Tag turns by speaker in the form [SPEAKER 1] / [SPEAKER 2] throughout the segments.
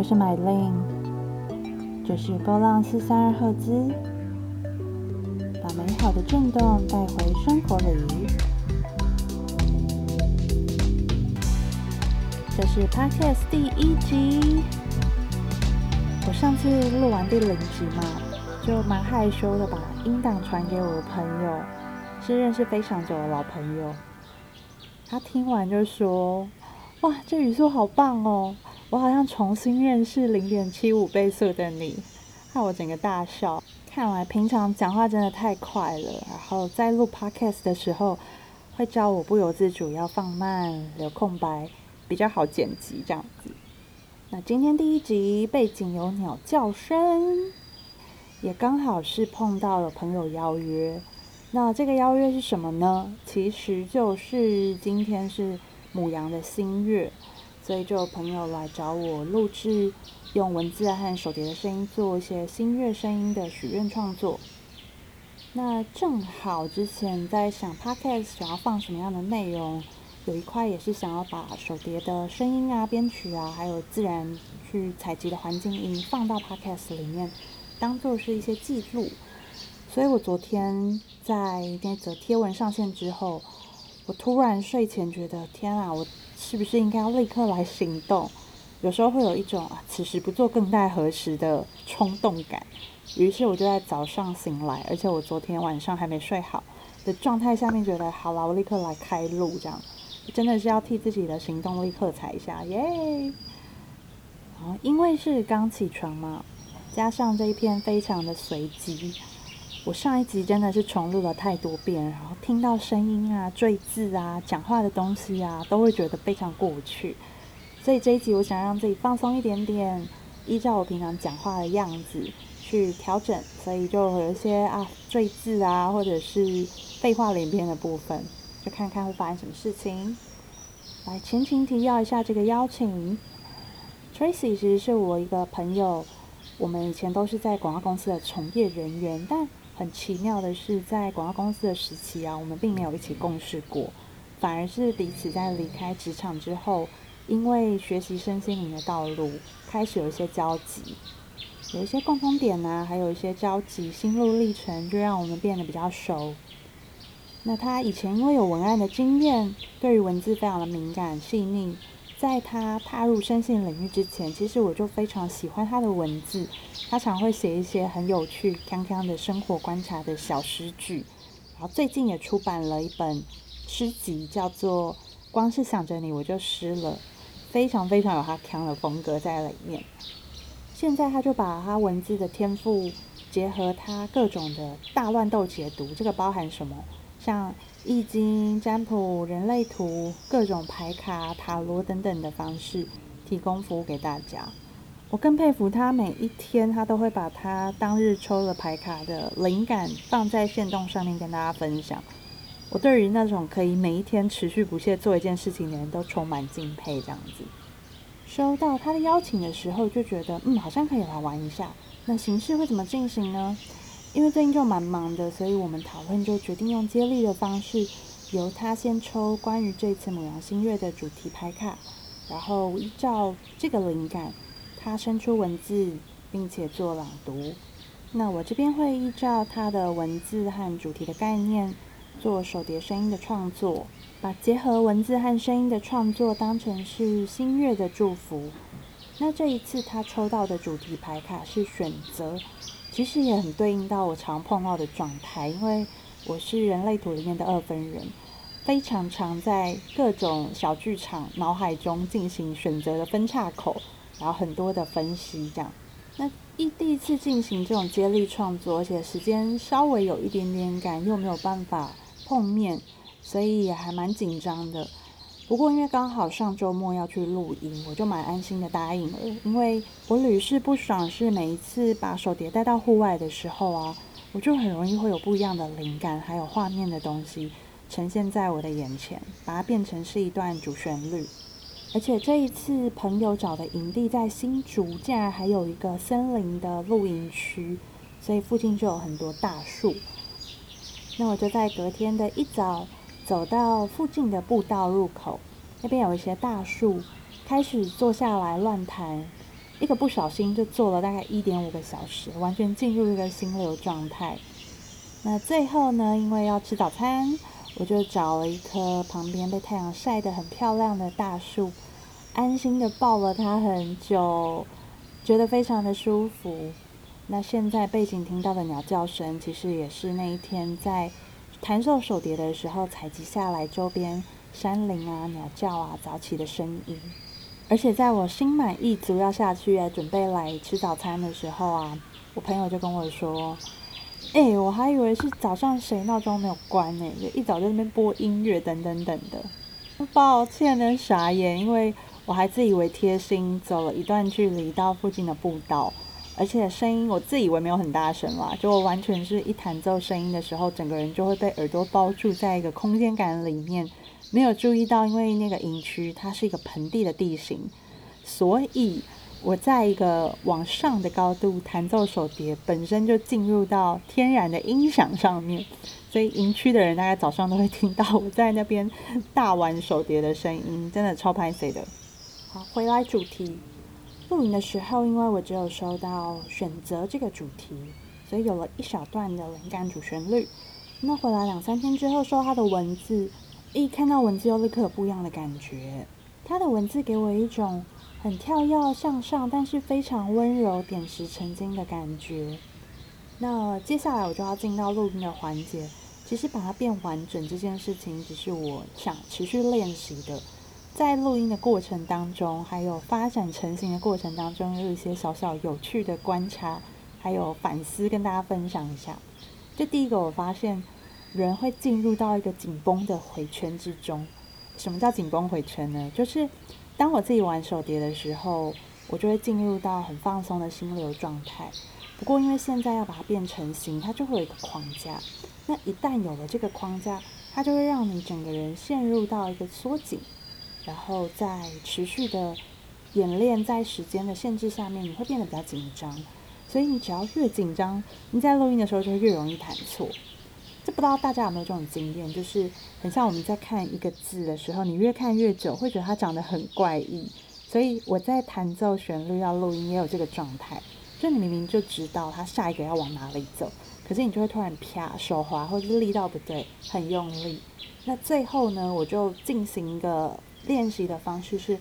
[SPEAKER 1] 我是 Mylin，，这是波浪四三二赫兹，把美好的震动带回生活里。这是 Podcast 第一集。我上次录完第零集嘛，就蛮害羞的，把音档传给我的朋友，是认识非常久的老朋友。他听完就说：“哇，这语速好棒哦！”我好像重新认识零点七五倍速的你，害我整个大笑。看来平常讲话真的太快了，然后在录 podcast 的时候，会教我不由自主要放慢、留空白，比较好剪辑这样子。那今天第一集背景有鸟叫声，也刚好是碰到了朋友邀约。那这个邀约是什么呢？其实就是今天是母羊的新月。所以就有朋友来找我录制，用文字和手碟的声音做一些新月声音的许愿创作。那正好之前在想 podcast 想要放什么样的内容，有一块也是想要把手碟的声音啊、编曲啊，还有自然去采集的环境音放到 podcast 里面，当做是一些记录。所以我昨天在那则贴文上线之后，我突然睡前觉得，天啊，我。是不是应该要立刻来行动？有时候会有一种啊，此时不做更待何时的冲动感。于是我就在早上醒来，而且我昨天晚上还没睡好的状态下面，觉得好了，我立刻来开路，这样真的是要替自己的行动立刻踩一下，耶！好，因为是刚起床嘛，加上这一篇非常的随机。我上一集真的是重录了太多遍，然后听到声音啊、赘字啊、讲话的东西啊，都会觉得非常过不去。所以这一集我想让自己放松一点点，依照我平常讲话的样子去调整，所以就有一些啊赘字啊，或者是废话连篇的部分，就看看会发生什么事情。来前情提要一下这个邀请，Tracy 其实是我一个朋友，我们以前都是在广告公司的从业人员，但很奇妙的是，在广告公司的时期啊，我们并没有一起共事过，反而是彼此在离开职场之后，因为学习身心灵的道路，开始有一些交集，有一些共同点呢，还有一些交集，心路历程就让我们变得比较熟。那他以前因为有文案的经验，对于文字非常的敏感细腻。在他踏入生性领域之前，其实我就非常喜欢他的文字。他常会写一些很有趣、康康的生活观察的小诗句。然后最近也出版了一本诗集，叫做《光是想着你我就湿了》，非常非常有他康的风格在里面。现在他就把他文字的天赋结合他各种的大乱斗解读，这个包含什么？像易经、占卜、人类图、各种牌卡、塔罗等等的方式，提供服务给大家。我更佩服他，每一天他都会把他当日抽的牌卡的灵感放在线动上面跟大家分享。我对于那种可以每一天持续不懈做一件事情的人都充满敬佩。这样子，收到他的邀请的时候，就觉得嗯，好像可以来玩一下。那形式会怎么进行呢？因为最近就蛮忙的，所以我们讨论就决定用接力的方式，由他先抽关于这次母羊星月的主题牌卡，然后依照这个灵感，他生出文字，并且做朗读。那我这边会依照他的文字和主题的概念，做手碟声音的创作，把结合文字和声音的创作当成是新月的祝福。那这一次他抽到的主题牌卡是选择。其实也很对应到我常碰到的状态，因为我是人类图里面的二分人，非常常在各种小剧场脑海中进行选择的分岔口，然后很多的分析这样。那一第一次进行这种接力创作，而且时间稍微有一点点赶，又没有办法碰面，所以也还蛮紧张的。不过，因为刚好上周末要去录音，我就蛮安心的答应了。因为我屡试不爽，是每一次把手碟带到户外的时候啊，我就很容易会有不一样的灵感，还有画面的东西呈现在我的眼前，把它变成是一段主旋律。而且这一次朋友找的营地在新竹，竟然还有一个森林的露营区，所以附近就有很多大树。那我就在隔天的一早。走到附近的步道入口，那边有一些大树，开始坐下来乱谈。一个不小心就坐了大概一点五个小时，完全进入一个心流状态。那最后呢，因为要吃早餐，我就找了一棵旁边被太阳晒得很漂亮的大树，安心的抱了它很久，觉得非常的舒服。那现在背景听到的鸟叫声，其实也是那一天在弹奏手碟的时候采集下来周边山林啊、鸟叫啊、早起的声音。而且在我心满意足要下去准备来吃早餐的时候啊，我朋友就跟我说：“哎，我还以为是早上谁闹钟没有关呢，就一早在那边播音乐等等等的。”抱歉的傻眼，因为我还自以为贴心，走了一段距离到附近的步道，而且声音我自以为没有很大声啦，就我完全是一弹奏声音的时候，整个人就会被耳朵包住在一个空间感里面。没有注意到，因为那个营区它是一个盆地的地形，所以我在一个往上的高度弹奏手碟，本身就进入到天然的音响上面，所以营区的人大概早上都会听到我在那边大玩手碟的声音，真的超拍谁的。好，回来主题，录影的时候，因为我只有收到选择这个主题，所以有了一小段的灵感主旋律。那回来两三天之后，收他的文字。一看到文字，又立刻有不一样的感觉。他的文字给我一种很跳跃向上，但是非常温柔、点石成金的感觉。那接下来我就要进到录音的环节。其实把它变完整这件事情，只是我想持续练习的。在录音的过程当中，还有发展成型的过程当中，有一些小小有趣的观察，还有反思，跟大家分享一下。就第一个，我发现。人会进入到一个紧绷的回圈之中。什么叫紧绷回圈呢？就是当我自己玩手碟的时候，我就会进入到很放松的心流状态。不过因为现在要把它变成型，它就会有一个框架。那一旦有了这个框架，它就会让你整个人陷入到一个缩紧，然后在持续的演练在时间的限制下面，你会变得比较紧张。所以你只要越紧张，你在录音的时候就越容易弹错。这不知道大家有没有这种经验，就是很像我们在看一个字的时候，你越看越久，会觉得它长得很怪异。所以我在弹奏旋律要录音也有这个状态，就你明明就知道它下一个要往哪里走，可是你就会突然啪手滑，或者是力道不对，很用力。那最后呢，我就进行一个练习的方式，是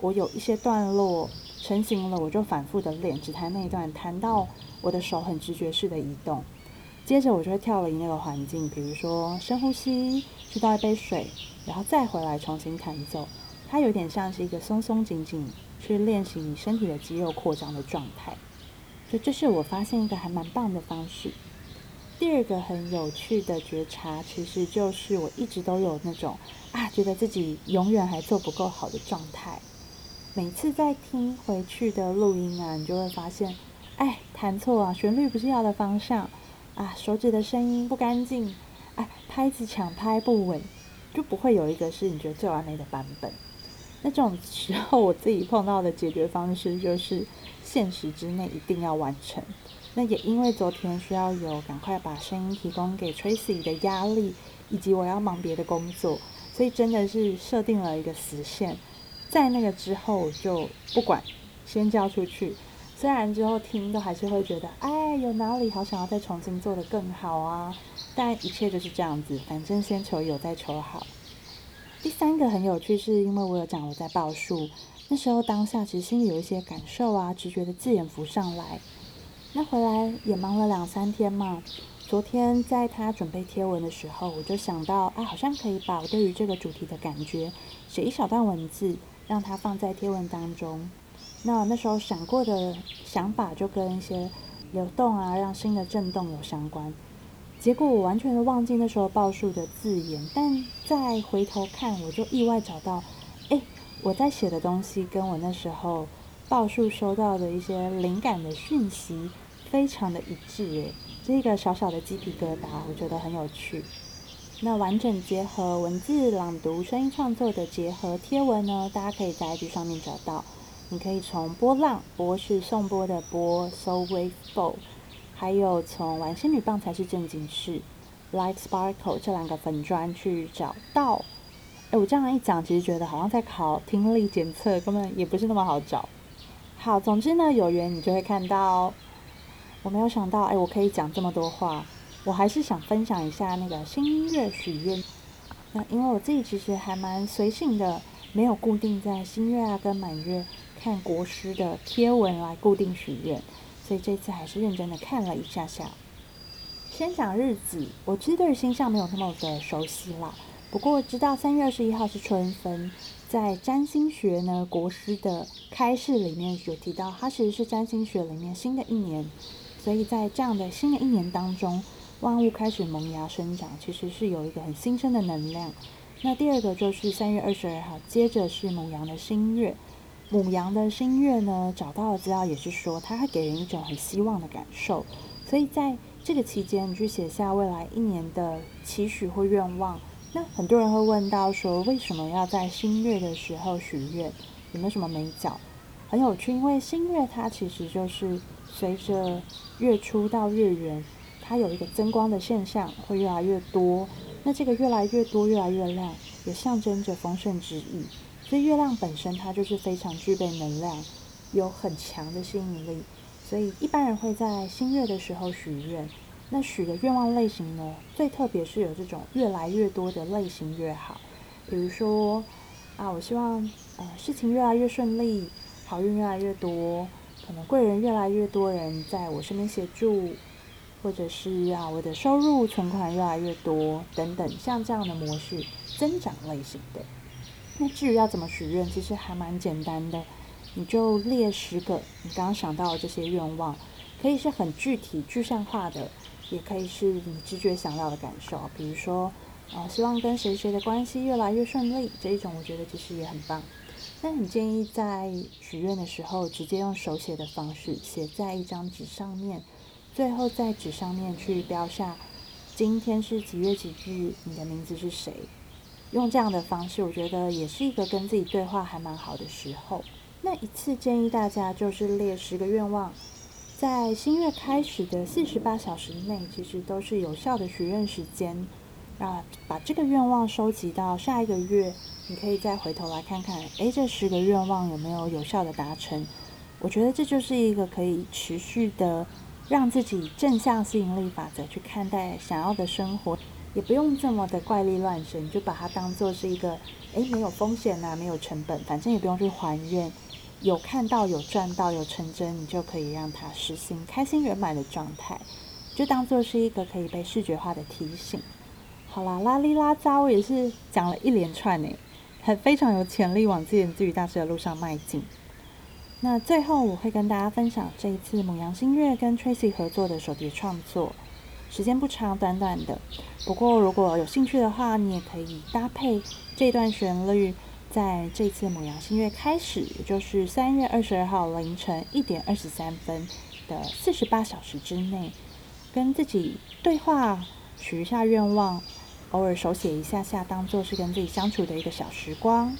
[SPEAKER 1] 我有一些段落成型了，我就反复的练，只弹那一段，弹到我的手很直觉式的移动。接着我就会跳离那个环境，比如说深呼吸，去倒一杯水，然后再回来重新弹奏。它有点像是一个松松紧紧去练习你身体的肌肉扩张的状态。所以这是我发现一个还蛮棒的方式。第二个很有趣的觉察，其实就是我一直都有那种啊，觉得自己永远还做不够好的状态。每次在听回去的录音啊，你就会发现，哎，弹错啊，旋律不是要的方向。啊，手指的声音不干净，哎，拍子抢拍不稳，就不会有一个是你觉得最完美的版本。那这种时候，我自己碰到的解决方式就是限时之内一定要完成。那也因为昨天需要有赶快把声音提供给 Tracy 的压力，以及我要忙别的工作，所以真的是设定了一个死线。在那个之后就不管，先交出去。虽然之后听都还是会觉得，哎，有哪里好想要再重新做的更好啊，但一切就是这样子，反正先求有再求好。第三个很有趣，是因为我有讲我在报数，那时候当下其实心里有一些感受啊，直觉的字眼浮上来。那回来也忙了两三天嘛，昨天在他准备贴文的时候，我就想到，啊，好像可以把我对于这个主题的感觉写一小段文字，让它放在贴文当中。那那时候想过的想法就跟一些流动啊，让新的震动有相关。结果我完全的忘记那时候报数的字眼，但再回头看，我就意外找到，哎，我在写的东西跟我那时候报数收到的一些灵感的讯息非常的一致，哎，这个小小的鸡皮疙瘩，我觉得很有趣。那完整结合文字朗读、声音创作的结合贴文呢，大家可以在 IG 上面找到。你可以从波浪波是送波的波，so wave ball，还有从玩仙女棒才是正经事，light sparkle 这两个粉砖去找到。哎，我这样一讲，其实觉得好像在考听力检测，根本也不是那么好找。好，总之呢，有缘你就会看到。我没有想到，哎，我可以讲这么多话。我还是想分享一下那个新月许愿。那因为我自己其实还蛮随性的，没有固定在新月啊跟满月看国师的贴文来固定许愿，所以这次还是认真的看了一下下。先讲日子，我其实对星象没有那么的熟悉啦。不过知道三月二十一号是春分，在占星学呢国师的开示里面有提到，它其实是占星学里面新的一年。所以在这样的新的一年当中，万物开始萌芽生长，其实是有一个很新生的能量。那第二个就是三月二十二号，接着是母羊的新月。母羊的新月呢，找到的资料也是说，它会给人一种很希望的感受。所以在这个期间，你去写下未来一年的期许或愿望。那很多人会问到说，为什么要在新月的时候许愿？有没有什么美角？很有趣，因为新月它其实就是。随着月初到月圆，它有一个增光的现象，会越来越多。那这个越来越多、越来越亮，也象征着丰盛之意。所以月亮本身它就是非常具备能量，有很强的吸引力。所以一般人会在新月的时候许愿。那许的愿望类型呢，最特别是有这种越来越多的类型越好。比如说啊，我希望呃事情越来越顺利，好运越来越多。可能贵人越来越多人在我身边协助，或者是啊我的收入存款越来越多等等，像这样的模式增长类型的。那至于要怎么许愿，其实还蛮简单的，你就列十个你刚刚想到的这些愿望，可以是很具体具象化的，也可以是你直觉想要的感受，比如说啊希望跟谁谁的关系越来越顺利这一种，我觉得其实也很棒。但很建议在许愿的时候，直接用手写的方式写在一张纸上面，最后在纸上面去标下今天是几月几日，你的名字是谁。用这样的方式，我觉得也是一个跟自己对话还蛮好的时候。那一次建议大家就是列十个愿望，在新月开始的四十八小时内，其实都是有效的许愿时间。那把这个愿望收集到下一个月。你可以再回头来看看，诶，这十个愿望有没有有效的达成？我觉得这就是一个可以持续的让自己正向吸引力法则去看待想要的生活，也不用这么的怪力乱神，就把它当做是一个诶，没有风险呐，没有成本，反正也不用去还愿，有看到有赚到有成真，你就可以让它实行开心圆满的状态，就当做是一个可以被视觉化的提醒。好啦，拉里拉扎，我也是讲了一连串呢。还非常有潜力往自言自语大师的路上迈进。那最后我会跟大家分享这一次母羊星月跟 Tracy 合作的手碟创作，时间不长，短短的。不过如果有兴趣的话，你也可以搭配这段旋律，在这次母羊星月开始，也就是三月二十二号凌晨一点二十三分的四十八小时之内，跟自己对话，许一下愿望。偶尔手写一下下，当做是跟自己相处的一个小时光。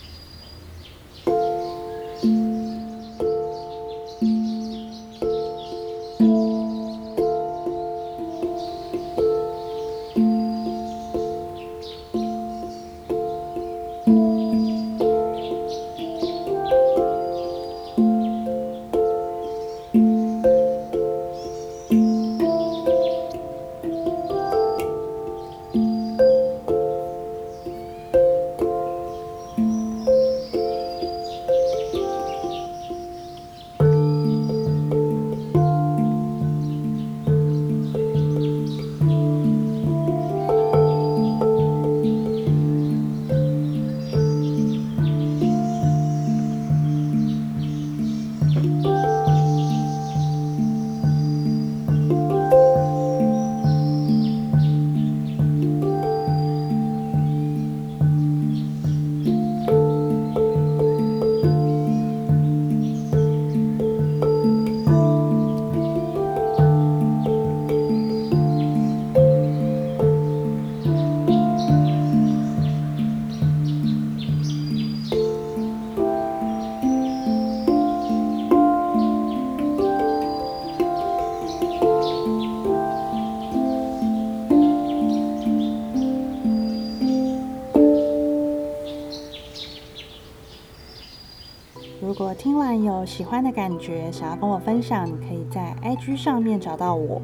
[SPEAKER 1] 的感觉，想要跟我分享，你可以在 IG 上面找到我，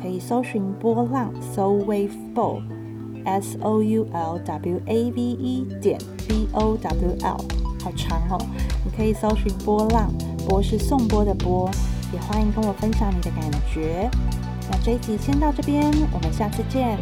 [SPEAKER 1] 可以搜寻波浪 Soul Wave Bowl S O U L W A V E 点 B O W L，好长哦。你可以搜寻波浪，波是颂钵的波，也欢迎跟我分享你的感觉。那这一集先到这边，我们下次见。